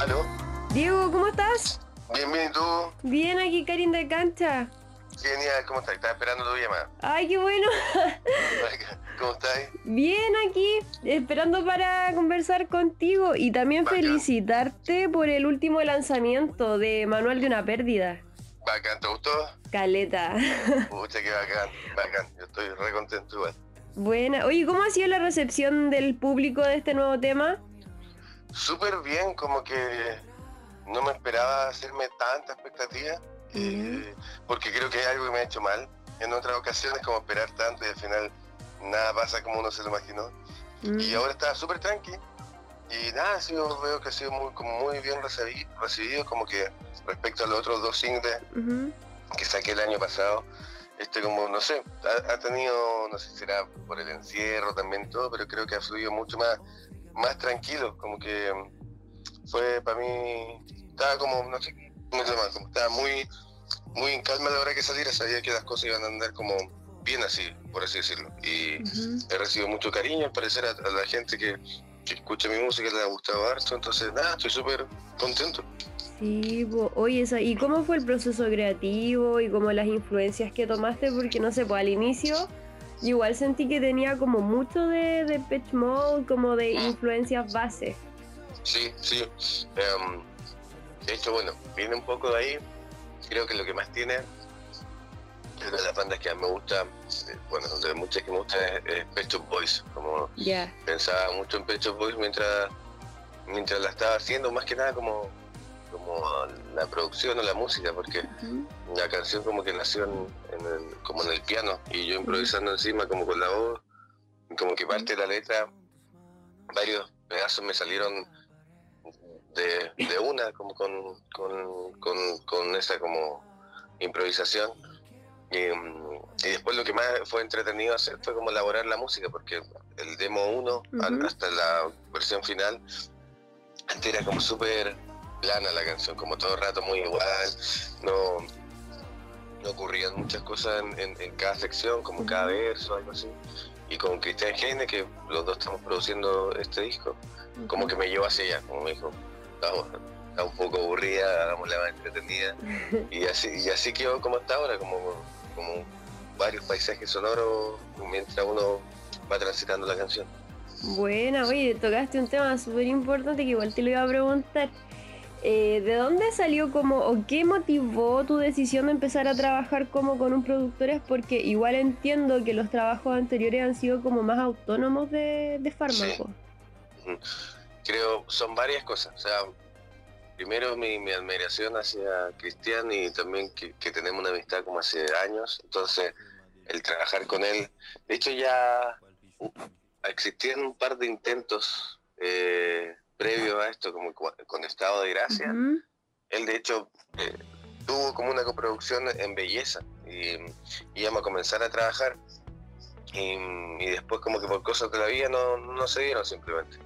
¿Aló? Diego, ¿cómo estás? Bien, bien, ¿y tú? Bien, aquí Karin de Cancha. Genial, ¿cómo estás? Estaba esperando tu llamada. Ay, qué bueno. ¿Cómo estás? Bien, aquí, esperando para conversar contigo y también Bacán. felicitarte por el último lanzamiento de Manual de una Pérdida. Bacán, ¿te gustó? Caleta. Pucha, qué bacán, bacán. Yo estoy re contento igual. Buena. Oye, ¿cómo ha sido la recepción del público de este nuevo tema? Súper bien, como que no me esperaba hacerme tanta expectativa, eh, porque creo que es algo que me ha hecho mal. En otras ocasiones como esperar tanto y al final nada pasa como uno se lo imaginó. Mm. Y ahora está súper tranqui. Y nada, ha sido, veo que ha sido muy, como muy bien recibi- recibido, como que respecto a los otros dos singles que saqué el año pasado, este como, no sé, ha, ha tenido, no sé si será por el encierro también todo, pero creo que ha fluido mucho más, más tranquilo, como que mm, fue para mí, estaba como, no sé, cómo llama, como estaba muy, muy en calma a la hora que saliera, sabía que las cosas iban a andar como bien así, por así decirlo, y he recibido mucho cariño, al parecer a, a la gente que, que escucha mi música le ha gustado harto, entonces nada, estoy súper contento. Sí, po. oye, esa- ¿y cómo fue el proceso creativo y como las influencias que tomaste? Porque no sé, pues al inicio yo igual sentí que tenía como mucho de, de Pitch Mode, como de influencias base. Sí, sí. Em, de hecho, bueno, viene un poco de ahí. Creo que lo que más tiene, es de las bandas que más me gusta, eh, bueno, de muchas que me gusta es, Pet Shop Boys. Como pensaba mucho en Pet Shop Boys mientras, mientras la estaba haciendo, más que nada como, como la producción o la música, porque la canción como que nació en, en el- como en el piano y yo improvisando encima como con la voz, como que parte de la letra, varios pedazos me salieron de, de una, como con, con, con, con esa como improvisación. Y, mm, y después lo que más fue entretenido hacer fue como elaborar la música, porque el demo 1 Ujú. hasta la versión final, antes era como súper plana la canción, como todo el rato muy igual, no ocurrían muchas cosas en, en- en cada sección, como cada verso, algo así. Y con Cristian Heine, que los dos estamos produciendo este disco, como que me llevó hacia allá, como me dijo, vamos, está un poco aburrida, hagámosla más entretenida. Y así, y así quedó como hasta ahora, como, como varios paisajes sonoros mientras uno va transitando la canción. Buena, oye, tocaste un tema súper importante que igual te lo iba a preguntar. Eh, ¿De dónde salió como, o qué motivó tu decisión de empezar a trabajar como con un productor? Es porque igual entiendo que los trabajos anteriores han sido como más autónomos de, de fármaco. Ujú. Creo, son varias cosas. O sea, primero mi, mi admiración hacia Cristian y también que, tenemos una amistad como hace años. Entonces, el trabajar con él. De hecho, ya existían un par de intentos eh, previos esto, como con Estado de Gracia. Él, de hecho, eh, tuvo como una coproducción en belleza y, íbamos a comenzar a trabajar. Y, y después, como que por cosas de la vida, no, no se dieron simplemente.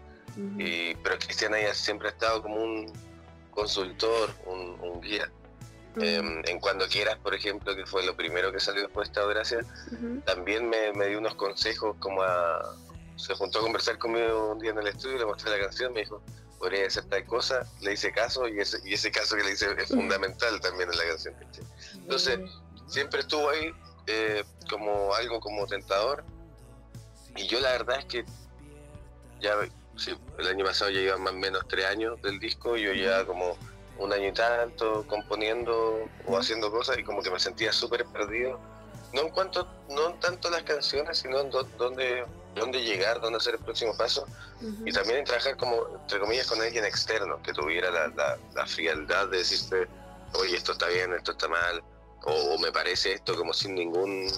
Y, pero Cristian ahí siempre ha estado como un consultor, un, un guía. Em, en Cuando Quieras, por ejemplo, que fue lo primero que salió después de Estado de Gracia, también me, me dio unos consejos como a... Se juntó a conversar conmigo un día en el estudio, le mostré la canción, me dijo, podría hacer tal cosa, le hice caso y ese, y ese caso que le hice es fundamental también en la canción. Entonces, siempre estuvo ahí eh, como algo como tentador y yo la verdad es que ya sí, el año pasado ya iban más o menos tres años del disco yo ya como un año y tanto componiendo o haciendo cosas y como que me sentía súper perdido no en cuanto no tanto las canciones sino en dó- dónde dónde llegar dónde hacer el próximo paso Ujú. y también en trabajar como, entre comillas, con alguien externo, que tuviera la, la, la frialdad de decirte, oye, esto está bien, esto está mal, o, o me parece esto como sin ningún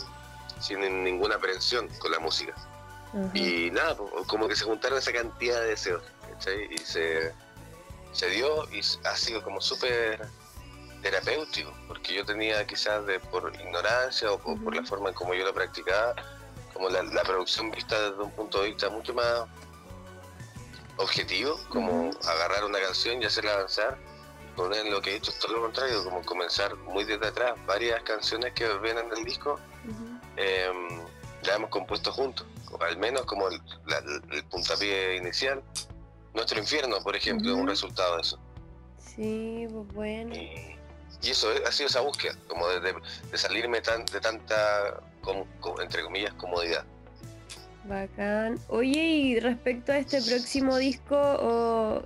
sin ninguna aprensión con la música. Y nada, como que se juntaron esa cantidad de deseos, ¿cachai? Y se, se dio y ha sido como súper terapéutico, porque yo tenía quizás de, por ignorancia o por, por la forma en como yo lo practicaba, como la, la producción vista desde un punto de vista mucho más objetivo, como agarrar una canción y hacerla avanzar. Con él lo que he hecho es todo lo contrario, como comenzar muy desde atrás. Varias canciones que vienen del disco eh, la hemos compuesto juntos, al menos como el, la- el puntapié inicial. Nuestro infierno, por ejemplo, es un resultado de eso. Sí, pues bueno. Y, y eso ha sido esa búsqueda, como de, de- de salirme tan, de tanta, com- entre comillas, comodidad. Bacán. Oye, y respecto a este próximo disco, o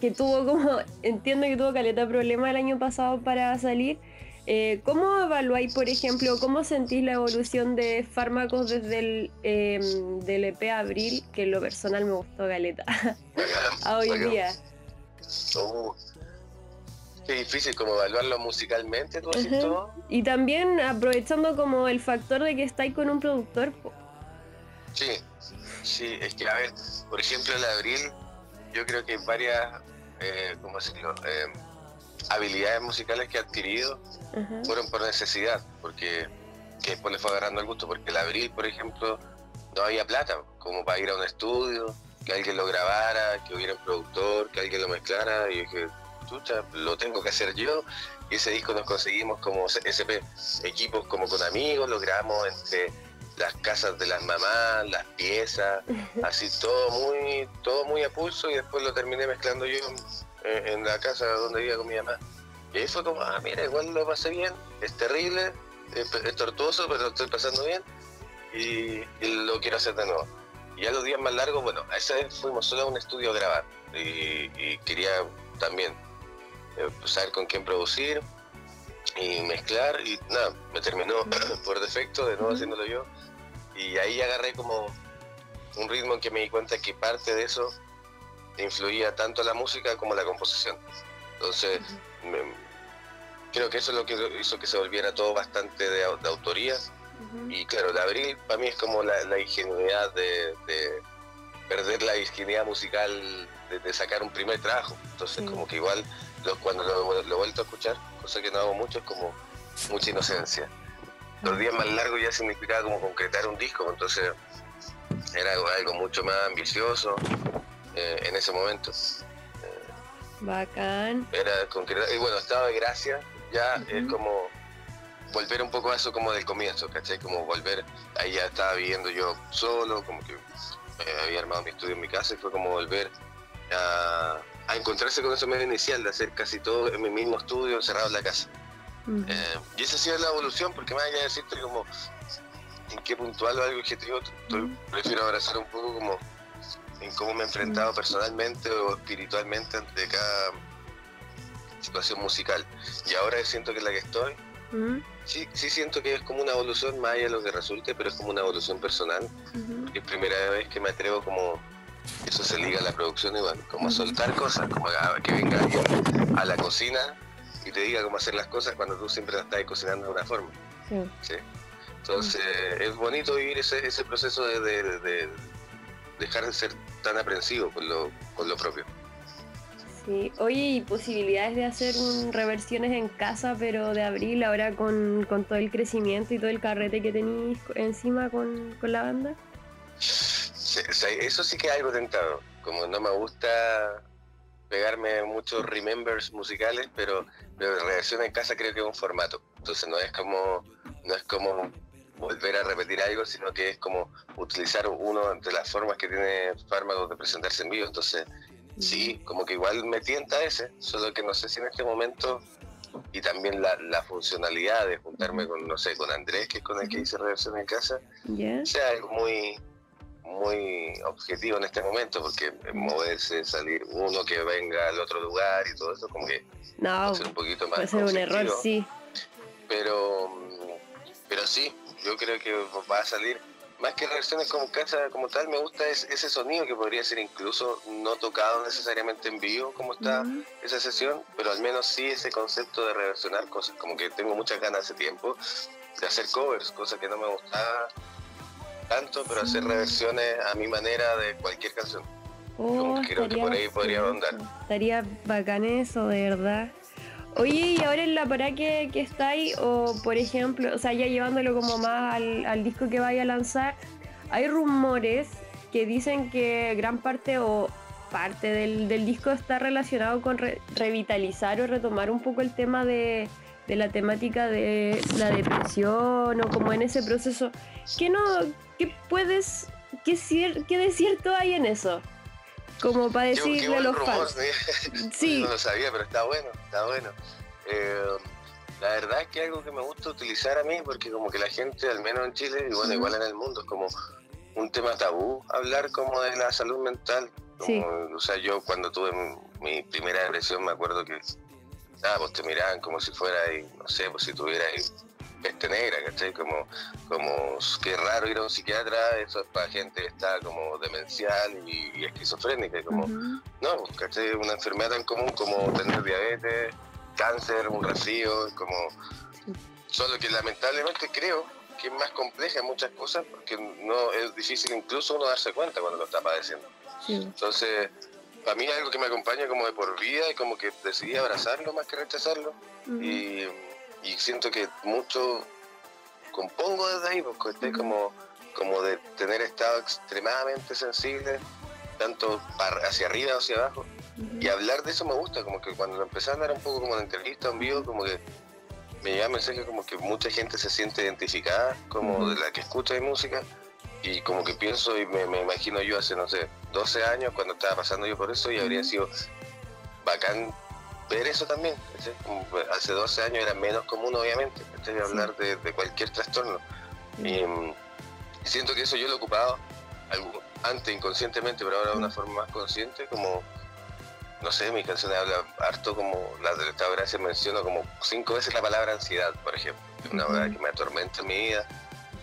que tuvo como, entiendo que tuvo caleta problema el año pasado para salir, eh, ¿cómo evaluáis, por ejemplo, cómo sentís la evolución de fármacos desde el em, del EP Abril, que en lo personal me gustó caleta, a hoy Bacán. día? Uh, qué difícil como evaluarlo musicalmente, tú todo. Y también aprovechando como el factor de que estáis con un productor, po. Sí, sí, es que a ver, por ejemplo, el abril, yo creo que varias, eh, ¿cómo decirlo? Eh, habilidades musicales que he adquirido Ajá. fueron por necesidad, porque que después le fue agarrando el gusto, porque el abril, por ejemplo, no había plata, como para ir a un estudio, que alguien lo grabara, que hubiera un productor, que alguien lo mezclara, y dije, chucha, lo tengo que hacer yo, y ese disco nos conseguimos como SP, equipos como con amigos, lo grabamos entre las casas de las mamás, las piezas, así todo muy, todo muy a pulso, y después lo terminé mezclando yo en, en la casa donde vivía con mi mamá. Y ahí fue como, ah, mira, igual lo pasé bien, es terrible, es, es tortuoso, pero lo estoy pasando bien y, y lo quiero hacer de nuevo. Y ya los días más largos, bueno, a esa vez fuimos solo a un estudio a grabar y, y quería también saber con quién producir y mezclar y nada, me terminó por defecto de nuevo haciéndolo yo y ahí agarré como un ritmo en que me di cuenta que parte de eso influía tanto la música como la composición. Entonces, me- creo que eso es lo que hizo que se volviera todo bastante de, de autoría. Y claro, el abril para mí es como la, la ingenuidad de, de perder la virginidad musical, de, de sacar un primer trabajo. Entonces, como que igual lo- cuando lo, lo he vuelto a escuchar, cosa que no hago mucho, es como mucha inocencia. Los días más largos ya significaba como concretar un disco, entonces era algo, algo mucho más ambicioso eh, en ese momento. Bacán. era concretar. Y bueno, estado de gracia ya es Ujú. como volver un poco a eso como del comienzo, ¿cachai? Como volver, ahí ya estaba viviendo yo solo, como que eh, había armado mi estudio en mi casa y fue como volver a, a encontrarse con ese medio inicial de hacer casi todo en mi mismo estudio, encerrado en la casa. Eh, y esa ha sido la evolución, porque más allá de decirte como en qué puntual o algo objetivo, estoy- Ujú. prefiero abrazar un poco como en cómo me he enfrentado personalmente o espiritualmente ante cada situación musical. Y ahora siento que la que estoy, sí, sí siento que es como una evolución, más allá de lo que resulte, pero es como una evolución personal. Es primera vez que me atrevo como, eso se liga a la producción igual, como soltar cosas, como que venga alguien a la cocina y te diga cómo hacer las cosas cuando tú siempre las estás cocinando de una forma. Sí. ¿sí? Entonces es bonito vivir ese, ese proceso de, de- de dejar de ser tan aprensivo con lo, con lo propio. Sí, oye, y posibilidades de hacer un reversiones en casa, pero de abril, ahora con, con todo el crecimiento y todo el carrete que tenéis encima con, con la banda. Sí, o sea, eso sí que es algo tentado. Como no me gusta pegarme muchos remembers musicales, pero, pero reversión en casa creo que es un formato. Entonces no es como no es como volver a repetir algo, sino que es como utilizar uno de las formas que tiene Fármacos de presentarse en vivo. Entonces sí, como que igual me tienta ese, solo que no sé si en este momento y también la, la funcionalidad de juntarme con, no sé, con Andrés, que es con el que hice reversión en casa, sea algo muy muy objetivo en este momento porque moverse, salir uno que venga al otro lugar y todo eso como que No, puede ser un poquito más puede ser un error, sí. pero pero sí yo creo que va a salir. Más que reacciones como casa como tal me gusta es, ese sonido que podría ser incluso no tocado necesariamente en vivo como está esa sesión pero al menos sí ese concepto de reversionar cosas como que tengo muchas ganas hace tiempo de hacer covers cosa que no me gustaba tanto pero hacer reversiones a mi manera de cualquier canción Oh, creo que por ahí podría rondar. Estaría bacán eso, de verdad. Oye, y ahora en la pará que, que estáis, o por ejemplo, o sea, ya llevándolo como más al, al disco que vaya a lanzar, hay rumores que dicen que gran parte o parte del, del disco está relacionado con re- revitalizar o retomar un poco el tema de, de la temática de la depresión o como en ese proceso. ¿Qué no, qué puedes, qué, cier- qué de cierto hay en eso? Como para decirle a los fans. Sí. no lo sabía, pero está bueno, está bueno. Eh, la verdad es que algo que me gusta utilizar a mí, porque como que la gente, al menos en Chile, y bueno, igual en el mundo, es como un tema tabú hablar como de la salud mental. O sea, yo cuando tuve mi primera depresión me acuerdo que, nada, pues te miraban como si fuera, no sé, pues si tuviera peste negra, ¿cachai? Como, como qué raro ir a un psiquiatra, eso es para gente que está como demencial y, esquizofrénica, como, no, pues, ¿cachai? Una enfermedad tan común como tener diabetes, cáncer, un resfrío, como, solo que lamentablemente creo que es más compleja en muchas cosas porque no es difícil incluso uno darse cuenta cuando lo está padeciendo. Entonces, para mí es algo que me acompaña como de por vida y como que decidí abrazarlo más que rechazarlo. y, siento que mucho compongo desde ahí, porque estoy como, como de tener estado extremadamente sensible, tanto hacia arriba o hacia abajo. Y hablar de eso me gusta, como que cuando empecé a hablar un poco como en entrevista, en vivo, como que me llega mensaje como que mucha gente se siente identificada, como de la que escucha mi música, y como que pienso y me, imagino yo hace, no sé, 12 años cuando estaba pasando yo por eso y habría sido bacán ver eso también. hace 12 años era menos común, obviamente, de hablar de, cualquier trastorno. Y, siento que eso yo lo he ocupado antes inconscientemente, pero ahora de una forma más consciente, como no sé, mis canciones hablan harto como Estado de Gracia menciono como cinco veces la palabra ansiedad, por ejemplo. Una verdad que me atormenta en mi vida.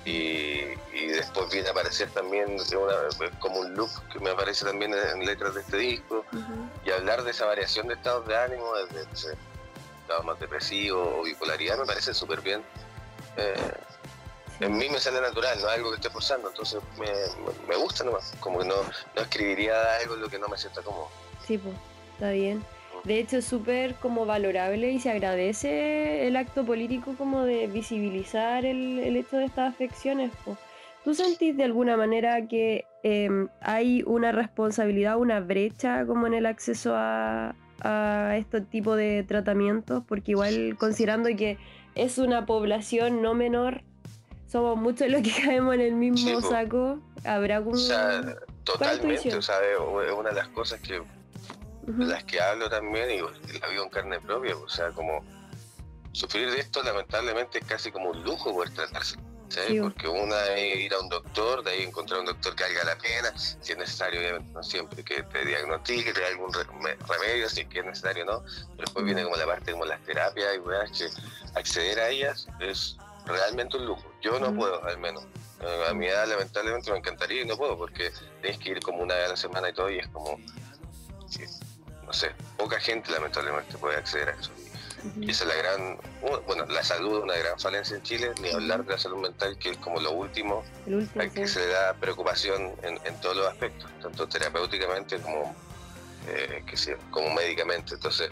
Y, después viene a aparecer también como un loop que me aparece también en, letras de este disco. Y hablar de esa variación de estados de ánimo, desde estado más depresivo o bipolaridad, me parece súper bien. Eh, en mí me sale natural, no es algo que esté forzando, entonces me, me, gusta nomás. Como que no, no escribiría algo en lo que no me sienta cómodo. Sí, pues está bien. De hecho, es súper como valorable y se agradece el acto político como de visibilizar el, el hecho de estas afecciones. ¿Tú sentís de alguna manera que em, hay una responsabilidad, una brecha como en el acceso a, a este tipo de tratamientos? Porque igual considerando que es una población no menor, somos muchos los que caemos en el mismo saco, habrá como... O sea, totalmente, o sea, es una de las cosas que de las que hablo también y la vivo en carne propia, o sea, como sufrir de esto lamentablemente es casi como un lujo poder tratarse. Porque una es ir a un doctor, de ahí encontrar un doctor que valga la pena, si es necesario, obviamente no siempre que te diagnostique, te dé algún remedio, si es que es necesario no, pero después viene como la parte como las terapias y weas que acceder a ellas es realmente un lujo. Yo no puedo, al menos. Eh, a mi edad lamentablemente me encantaría y no puedo porque tienes que ir como una vez a la semana y todo y es como no sé, poca gente lamentablemente puede acceder a eso. Y esa es la gran, bueno, la salud es una gran falencia en Chile, ni hablar de la salud mental, que es como lo último, a que se le da preocupación en, todos los aspectos, tanto terapéuticamente como, eh, que como médicamente. Entonces,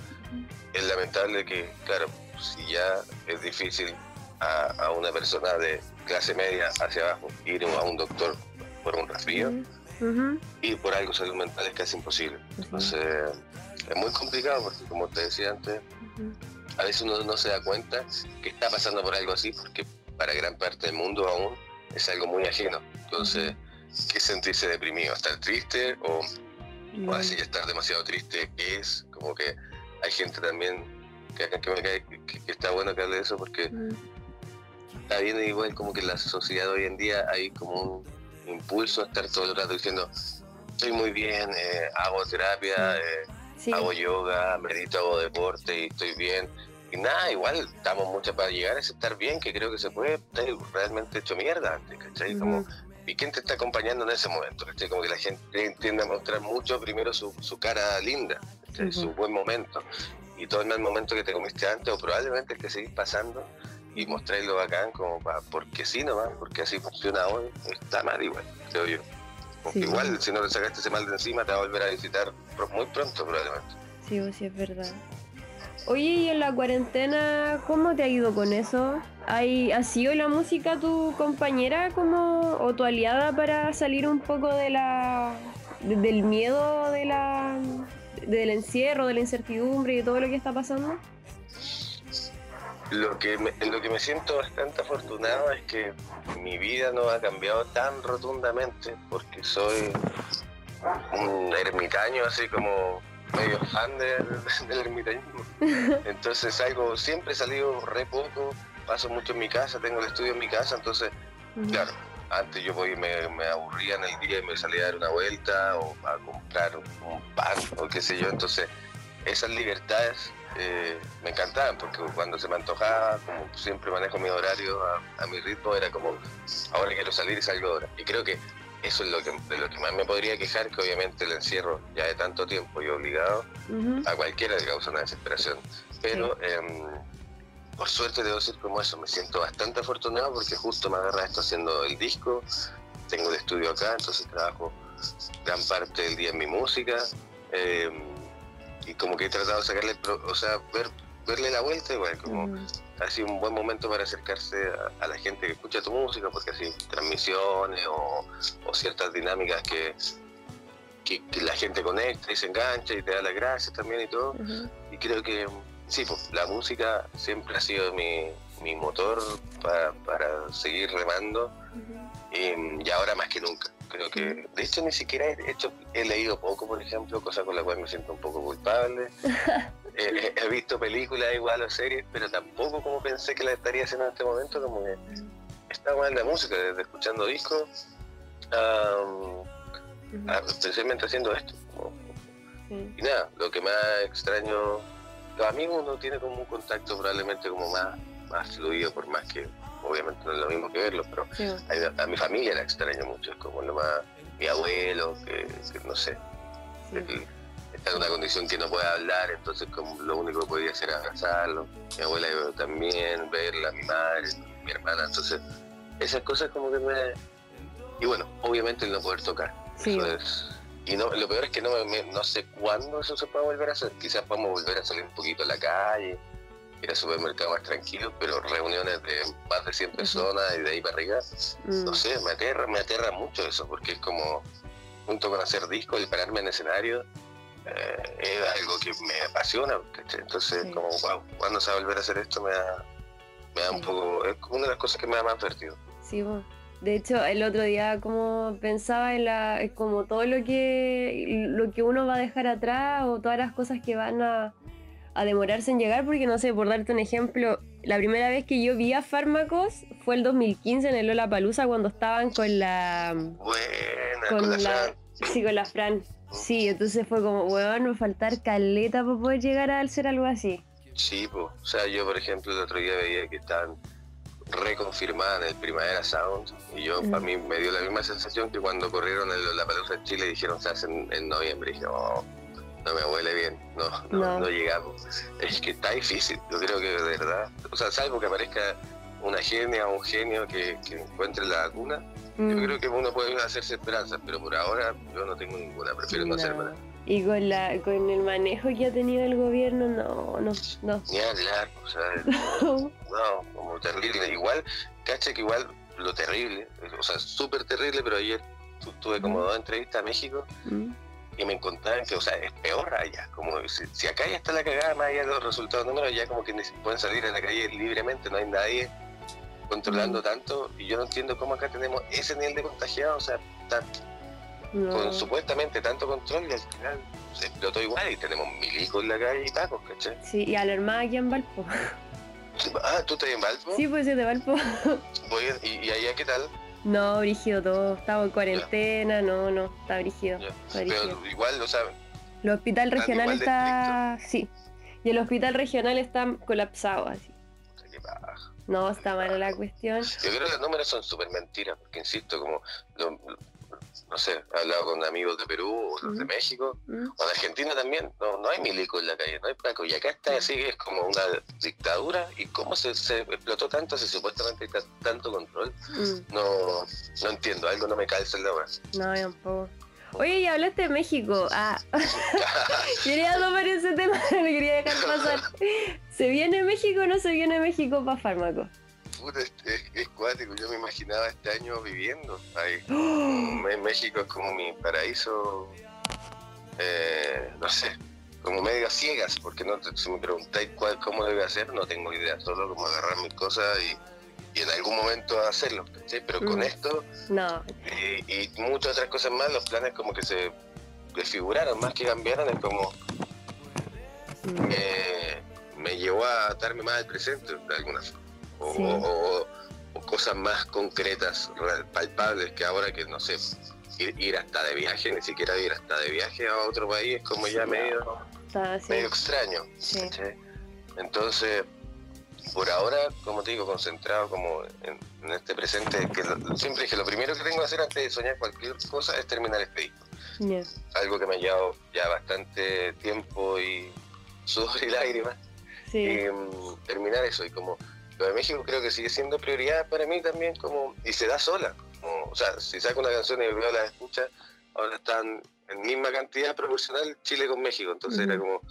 es lamentable que, claro, si ya es difícil a, una persona de clase media hacia abajo ir a un doctor por un resfrío, y por algo salud mental es casi imposible. Entonces, es muy complicado porque, como te decía antes, a veces uno no se da cuenta que está pasando por algo así porque para gran parte del mundo aún es algo muy ajeno. Entonces, ¿qué sentirse deprimido? ¿Estar triste o, o así estar demasiado triste? Es como que hay gente también que, que, está bueno que hable de eso porque está bien igual como que en la sociedad hoy en día hay como un impulso a estar todo el rato diciendo estoy muy bien, eh, hago terapia, eh, hago yoga, medito, hago deporte y estoy bien. Y nada, igual estamos mucho para llegar a estar bien, que creo que se puede estar realmente hecho mierda antes, ¿cachai? Como, ¿Y quién te está acompañando en ese momento? ¿cachai? Como que la gente tiende a mostrar mucho primero su, su cara linda, su buen momento. Y todo el mal momento que te comiste antes, o probablemente el que seguís pasando, y mostrarlo bacán, como para, porque sí nomás, porque así funciona hoy, está mal igual, creo yo. Igual, si no te sacaste ese mal de encima, te va a volver a visitar muy pronto, probablemente. Sí, sí, es verdad. Oye, y en la cuarentena, ¿cómo te ha ido con eso? ¿Hay, ¿Ha sido la música tu compañera como o tu aliada para salir un poco de la del miedo de la del encierro, de la incertidumbre y todo lo que está pasando? Lo que me, lo que me siento bastante afortunado es que mi vida no ha cambiado tan rotundamente porque soy un ermitaño así como medio fan de- del ermitañismo. Entonces salgo, siempre he salido re poco, paso mucho en mi casa, tengo el estudio en mi casa, entonces, claro, antes yo voy, me, me aburría en el día y me salía a dar una vuelta o a comprar un pan o qué sé yo, entonces esas libertades eh, me encantaban porque cuando se me antojaba, como siempre manejo mi horario a, a mi ritmo, era como, ahora quiero salir y salgo ahora. Y creo que eso es lo que, de lo que más me podría quejar, que obviamente el encierro ya de tanto tiempo y obligado, a cualquiera le causa una desesperación. Pero em, por suerte debo decir como eso, me siento bastante afortunado porque justo me agarra esto haciendo el disco, tengo el estudio acá, entonces trabajo gran parte del día en mi música em, y como que he tratado de sacarle, pro- o sea, ver, verle la vuelta igual, como Ujú. ha sido un buen momento para acercarse a, a la gente que escucha tu música, porque así transmisiones o, o ciertas dinámicas que, que, que la gente conecta y se engancha y te da las gracias también y todo. Y creo que sí, pues, la música siempre ha sido mi, mi motor pa- para seguir remando y ahora más que nunca. Creo que, de hecho, ni siquiera he, hecho, he leído poco, por ejemplo, cosa con la cual me siento un poco culpable. Eh, he, he visto películas igual o series, pero tampoco como pensé que la estaría haciendo en este momento, como que estaba en la música, desde escuchando discos, Ujú. a- especialmente haciendo esto. como- Sí. y nada, lo que más extraño, los amigos uno tiene como un contacto probablemente como más, más fluido, por más que obviamente no es lo mismo que verlos, pero Sí, a, a mi familia la extraño mucho, es como lo más, mi abuelo, que, que no sé, sí. él está en una condición que no puede hablar, entonces como lo único que podía hacer era abrazarlo, mi abuela también, verla, mi madre, mi hermana, entonces esas cosas como que me... Y bueno, obviamente el no poder tocar, Sí. eso es... Y no, lo peor es que no, me- me- no sé cuándo eso se puede volver a hacer, quizás podamos volver a salir un poquito a la calle, ir al supermercado más tranquilo, pero reuniones de más de 100 Ujú. personas y de ahí para arriba, Mm. no sé, me aterra, me aterra mucho eso, porque es como, junto con hacer discos, el pararme en escenario, eh, es algo que me apasiona. Entonces, Sí. como, wow, ¿cuándo se va a volver a hacer esto? Me da, me da un poco, es como una de las cosas que me da más vertido. Sí, po. de hecho, el otro día como pensaba en la, como todo lo que, lo que uno va a dejar atrás o todas las cosas que van a, a demorarse en llegar, porque no sé, por darte un ejemplo, la primera vez que yo vi a Fármacos fue el 2015 en el Lollapalooza cuando estaban con la, Buena, con con la, Fran. sí, con la Fran. Sí, entonces fue como, weón, a faltar caleta para poder llegar a hacer algo así. Sí, po. o sea, yo por ejemplo el otro día veía que estaban reconfirmadas en el Primavera Sound y yo, Mm. para mí, me dio la misma sensación que cuando corrieron el, la Palusa en Chile y dijeron se hacen en noviembre. Y dije, oh, no me huele bien, no, no, No. no llegamos. Es que está difícil, yo creo que de verdad, o sea, salvo que aparezca una genia o un genio que, que encuentre la vacuna, yo Mm, creo que uno puede hacerse esperanzas, pero por ahora yo no tengo ninguna, prefiero no, no. hacérmela. Y con la, con el manejo que ha tenido el gobierno, no, no, no. Ni hablar, o sea, No, como terrible. Igual, cacha que igual lo terrible, o sea, súper terrible, pero ayer tu- tuve como Ujú. dos entrevistas a México Mm, y me contaban que, o sea, es peor allá. Como si, si acá ya está la cagada, más allá de los resultados números, ya como que ni pueden salir a la calle libremente, no hay nadie controlando tanto. Y yo no entiendo cómo acá tenemos ese nivel de contagiados, o sea, tan- no. con supuestamente tanto control y al final se explotó igual y tenemos milicos en la calle y tacos, ¿cachai? Sí, y alarmada aquí en Valpo. Ah, ¿tú estás en Valpo? Sí, pues sí, de Valpo. Voy ¿Y, ¿Y allá qué tal? No, brígido todo. Estaba en cuarentena, no, no, está brígido. Ya. Está brígido. Pero igual, o sea, El hospital están regional está. Sí. Y el hospital regional está colapsado así. qué. No, está mala la cuestión. Yo creo que los números son súper mentiras, porque insisto, como, lo- lo- no sé, he hablado con amigos de Perú o los de Ujú. México, Mm, o de Argentina también, no, no hay milico en la calle, no hay paco, y acá está así, es como una dictadura, y cómo se, se explotó tanto si supuestamente hay ta- tanto control, mm, no, no entiendo, algo no me calza en la hora. No, tampoco. Oye, y hablaste de México. Ah, quería tomar ese tema, no quería dejar pasar. ¿Se viene México o no se viene México para fármaco? Puta, es, es- cuático, yo me imaginaba este año viviendo ahí. ¡Oh! México es como mi paraíso, eh, no sé, como medio a ciegas, porque no te- si me preguntáis cuál, cómo debe hacer, no tengo idea, solo como agarrar mis cosas y, y en algún momento hacerlo, ¿cachai? Pero con Mm. esto No, y, y muchas otras cosas más, los planes como que se desfiguraron, más que cambiaron, es como Mm. eh, me llevó a darme más al presente de alguna forma. O, Sí. o- o cosas más concretas, palpables, que ahora que no sé, ir, ir hasta de viaje, ni siquiera ir hasta de viaje a otro país, es como ya medio, medio extraño. Entonces, por ahora, como te digo, concentrado como en, en este presente, que lo- siempre dije, lo primero que tengo que hacer antes de soñar cualquier cosa es terminar este disco. Algo que me ha llevado ya bastante tiempo y sudor y lágrimas. Sí. Y, mm, terminar eso. Y como lo de México creo que sigue siendo prioridad para mí también, como y se da sola. Como, o sea, si saco una canción y veo la escucha, ahora están en misma cantidad proporcional Chile con México. Entonces era como,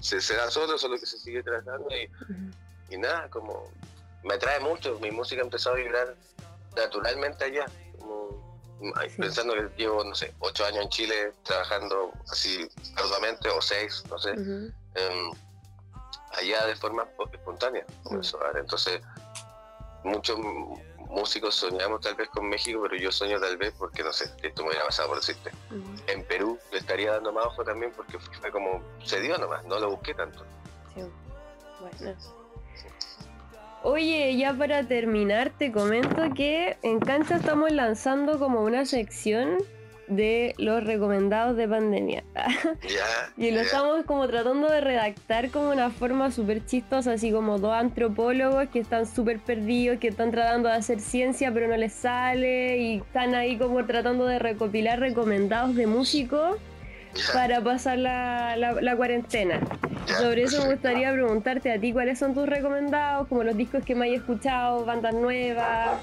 se, se da solo, solo que se sigue tratando y, nada, como me atrae mucho. Mi música empezó a vibrar naturalmente allá. Como, Sí. Pensando que llevo, no sé, ocho años en Chile trabajando así arduamente, o seis, no sé. Allá de forma espo- espontánea dar. Entonces, muchos músicos soñamos tal vez con México, pero yo sueño tal vez porque, no sé, esto me hubiera pasado por decirte. Ujú. En Perú le estaría dando más ojo también porque fue como, se dio nomás, no lo busqué tanto. Sí. Bueno. Oye, ya para terminar, te comento que en Cancha estamos lanzando como una sección de los recomendados de pandemia. Y lo estamos como tratando de redactar como una forma súper chistosa, así como dos antropólogos que están súper perdidos, que están tratando de hacer ciencia pero no les sale y están ahí como tratando de recopilar recomendados de músicos para pasar la, la- la cuarentena. Sobre eso me gustaría preguntarte a ti cuáles son tus recomendados, como los discos que me hayas escuchado, bandas nuevas,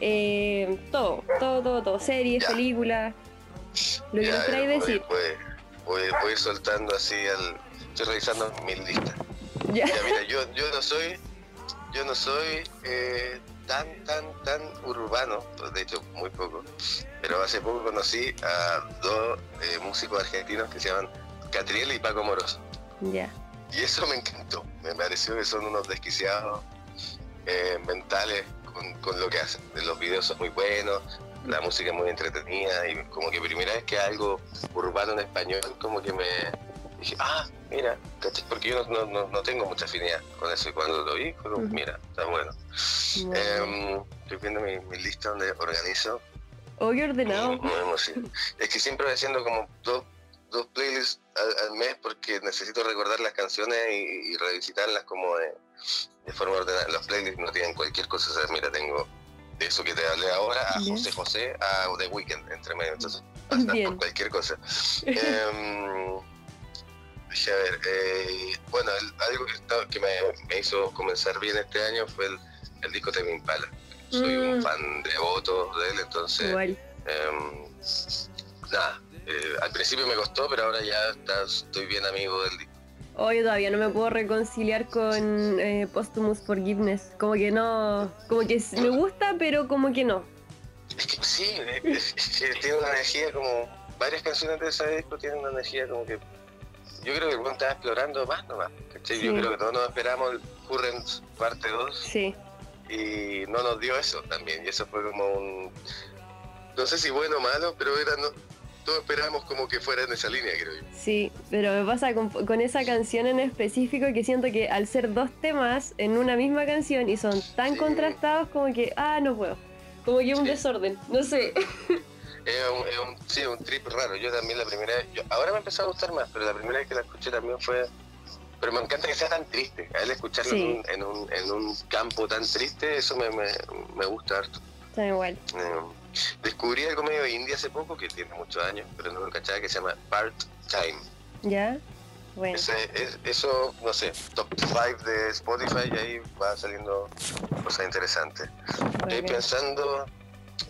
eh, todo, todo, todo, todo, series, películas, lo Ya, voy- decir. Voy, voy- voy soltando así al. Estoy revisando mi lista. Ya. Ya, mira, yo, yo no soy, yo no soy eh, tan, tan, tan urbano, pues, de hecho muy poco, pero hace poco conocí a dos eh, músicos argentinos que se llaman Catriel y Paco Moroso. Ya. Y eso me encantó, me pareció que son unos desquiciados eh, mentales con, con lo que hacen. Los videos son muy buenos, la música es muy entretenida y como que primera vez que algo urbano en español, como que me dije, ah, mira, porque yo no, no- no tengo mucha afinidad con eso y cuando lo vi, fue como, mira, está bueno. Em, estoy viendo mi, mi lista donde organizo. Oh, qué ordenado. Es que siempre voy haciendo como dos, dos playlists al, al mes porque necesito recordar las canciones y, y revisitarlas como de, de forma ordenada. Los playlists no tienen cualquier cosa. O sea, mira, tengo de eso que te hablé ahora a. José José a The Weeknd entre medio. Entonces, por cualquier cosa. Em, Deje ver. eh, bueno, el- algo que, me, me hizo comenzar bien este año fue el, el disco de Impala. Soy un Mm. fan devoto de él, entonces. Em, nada, eh, al principio me costó, pero ahora ya está- estoy bien amigo del disco. Yo todavía no me puedo reconciliar con eh, Posthumous Forgiveness. Como que no. Como que me gusta, pero como que no. Es que sí, es, es que tiene una energía como. Varias canciones de ese disco tienen una energía como que. Yo creo que el estaba explorando más nomás. ¿cachai? Yo Sí. creo que todos nos esperamos el Current parte 2 Sí. y no nos dio eso también. Y eso fue como un. No sé si bueno o malo, pero era. No, todos esperábamos como que fuera en esa línea, creo yo. Sí, pero me pasa con, con esa canción en específico que siento que al ser dos temas en una misma canción y son tan Sí. contrastados como que, ah, no puedo. Como que un Sí. desorden, no sé. Es un, es un- sí, un trip raro. Yo también la primera vez, yo- ahora me empezó a gustar más, pero la primera vez que la escuché también fue... Pero me encanta que sea tan triste. A él escucharlo Sí. en, un, en, un, en un campo tan triste, eso me, me, me gusta harto. Está igual. Eh, descubrí algo medio de India hace poco, que tiene muchos años, pero no lo cachaba, que se llama Part Time. ¿Ya? Bueno. Ese- es- eso, no sé, top 5 de Spotify y ahí va saliendo cosas interesantes. Estoy pensando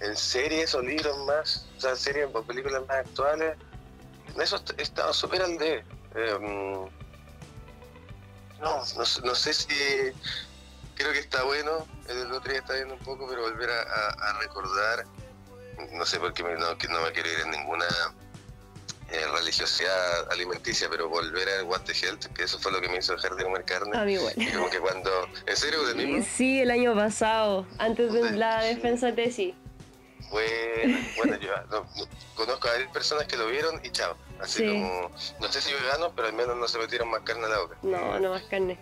en series o libros más, o sea, series o películas más actuales. En eso he estado súper al de. Em, no, no, sé- no sé si. Creo que está bueno. El otro día estaba viendo un poco, pero volver a, a- a recordar. No sé por qué me- no, que no me quiero ir en ninguna eh, religiosidad alimenticia, pero volver a What the Health, que eso fue lo que me hizo dejar de comer carne. A mí igual. Y como que cuando. ¿En serio? Sí, el año pasado, antes de la defensa tesis. Bueno, bueno yo conozco a varias personas que lo vieron y chao. Así como, no sé si veganos, pero al menos no se metieron más carne a la boca. No, no más carne.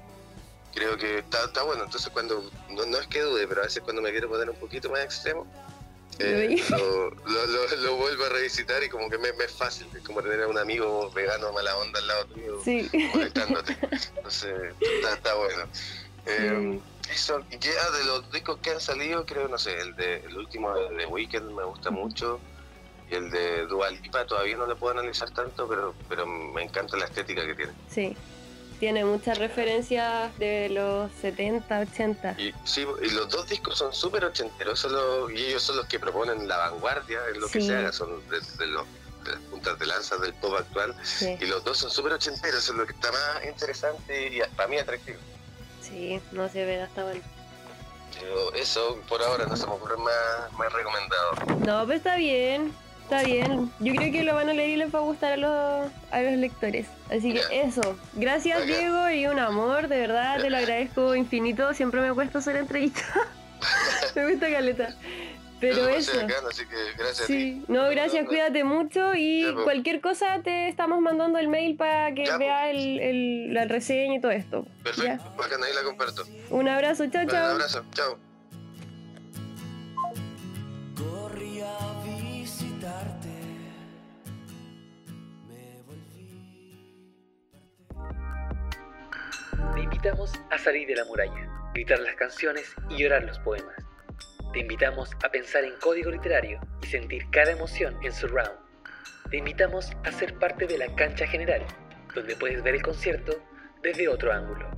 Creo que está, está bueno, entonces cuando, no, no es que dude, pero a veces cuando me quiero poner un poquito más extremo, eh, lo, lo, lo, vuelvo a revisitar y como que me, es fácil, es como tener a un amigo vegano mala onda al lado tuyo sí. conectándote. Entonces, está, está bueno. Eh, y ya ah, de los discos que han salido, creo, no sé, el de el último de Weekend me gusta mucho. Y el de Dual Lipa todavía no lo puedo analizar tanto, pero, pero me encanta la estética que tiene. Sí, tiene muchas referencias de los 70, 80. Y, sí, y los dos discos son súper ochenteros, y ellos son los que proponen la vanguardia en lo que se haga, son de, los, las puntas de lanza del pop actual. Y los dos son súper ochenteros, eso es lo que está más interesante y para mí atractivo. Sí, no se ve hasta bueno. eso por ahora no se me ocurre más, más recomendado. No, pues está bien. Está bien, yo creo que lo van a leer y les va a gustar a los, a los lectores. Así que eso, gracias Diego y un amor, de verdad te lo agradezco infinito. Siempre me cuesta hacer entrevista. me gusta Caleta. Pero eso. así que gracias sí. No, gracias, cuídate mucho y cualquier cosa te estamos mandando el mail para que vea el, el, la reseña y todo esto. Perfecto, bacán, ahí la comparto. Un abrazo, chao, chao. Un abrazo, chao. Invitamos a salir de la muralla, gritar las canciones y llorar los poemas. Te invitamos a pensar en código literario y sentir cada emoción en surround. Te invitamos a ser parte de la cancha general, donde puedes ver el concierto desde otro ángulo.